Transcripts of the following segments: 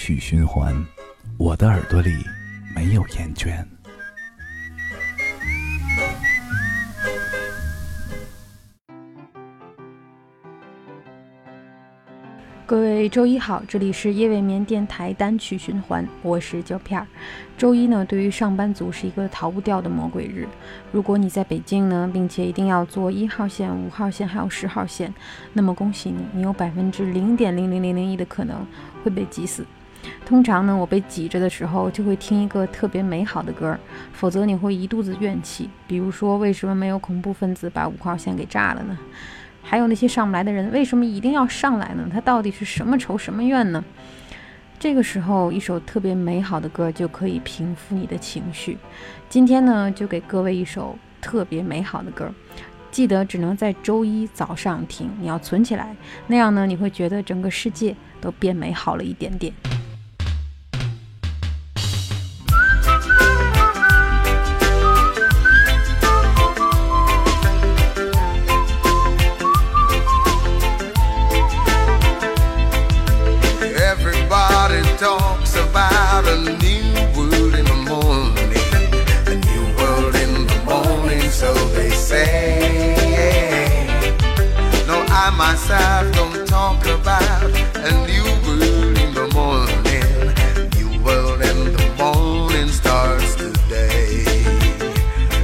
曲循环，我的耳朵里没有厌倦。各位周一好，这里是夜未眠电台单曲循环，我是胶片儿。周一呢，对于上班族是一个逃不掉的魔鬼日。如果你在北京呢，并且一定要坐一号线、五号线还有十号线，那么恭喜你，你有百分之零点零零零零一的可能会被挤死。通常呢，我被挤着的时候就会听一个特别美好的歌，否则你会一肚子怨气。比如说，为什么没有恐怖分子把五号线给炸了呢？还有那些上不来的人，为什么一定要上来呢？他到底是什么仇什么怨呢？这个时候，一首特别美好的歌就可以平复你的情绪。今天呢，就给各位一首特别美好的歌，记得只能在周一早上听，你要存起来，那样呢，你会觉得整个世界都变美好了一点点。I don't talk about a new world in the morning. New world in the morning starts today.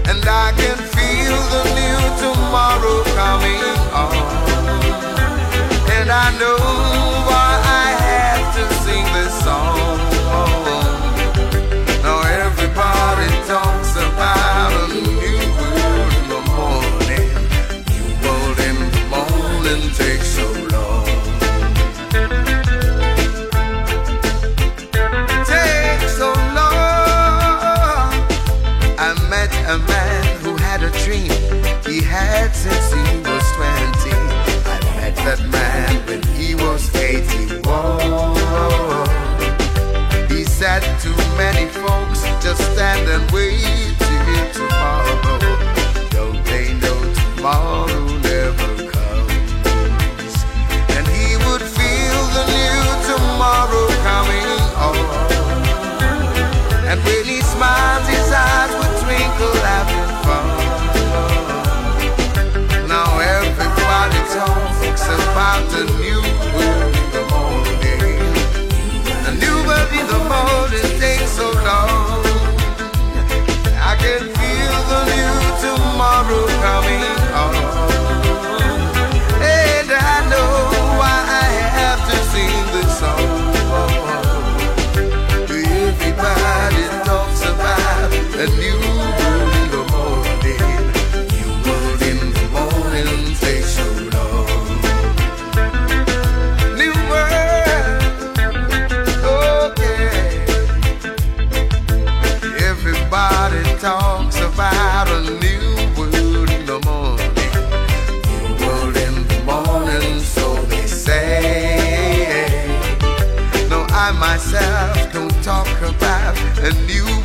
And I can feel the new tomorrow coming on. And I know why I have to sing this song. Now everybody talks about a new world in the morning. New world in the morning. he had since he was 20. I met that man when he was eighty-one. He said to many folks, just stand and wait. and you.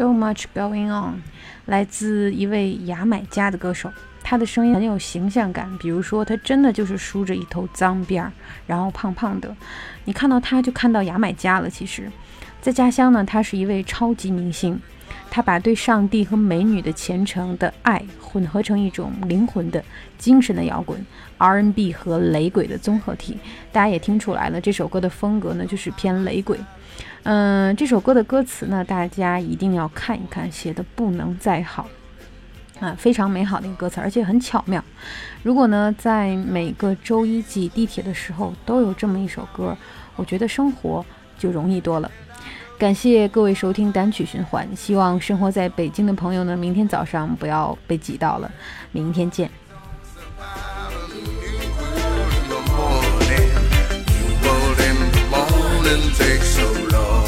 So much going on，来自一位牙买加的歌手，他的声音很有形象感。比如说，他真的就是梳着一头脏辫儿，然后胖胖的，你看到他就看到牙买加了。其实，在家乡呢，他是一位超级明星。他把对上帝和美女的虔诚的爱混合成一种灵魂的精神的摇滚，R&B 和雷鬼的综合体。大家也听出来了，这首歌的风格呢就是偏雷鬼。嗯，这首歌的歌词呢，大家一定要看一看，写的不能再好啊，非常美好的一个歌词，而且很巧妙。如果呢，在每个周一挤地铁的时候都有这么一首歌，我觉得生活就容易多了。感谢各位收听单曲循环，希望生活在北京的朋友呢，明天早上不要被挤到了。明天见。shouldn't take so long.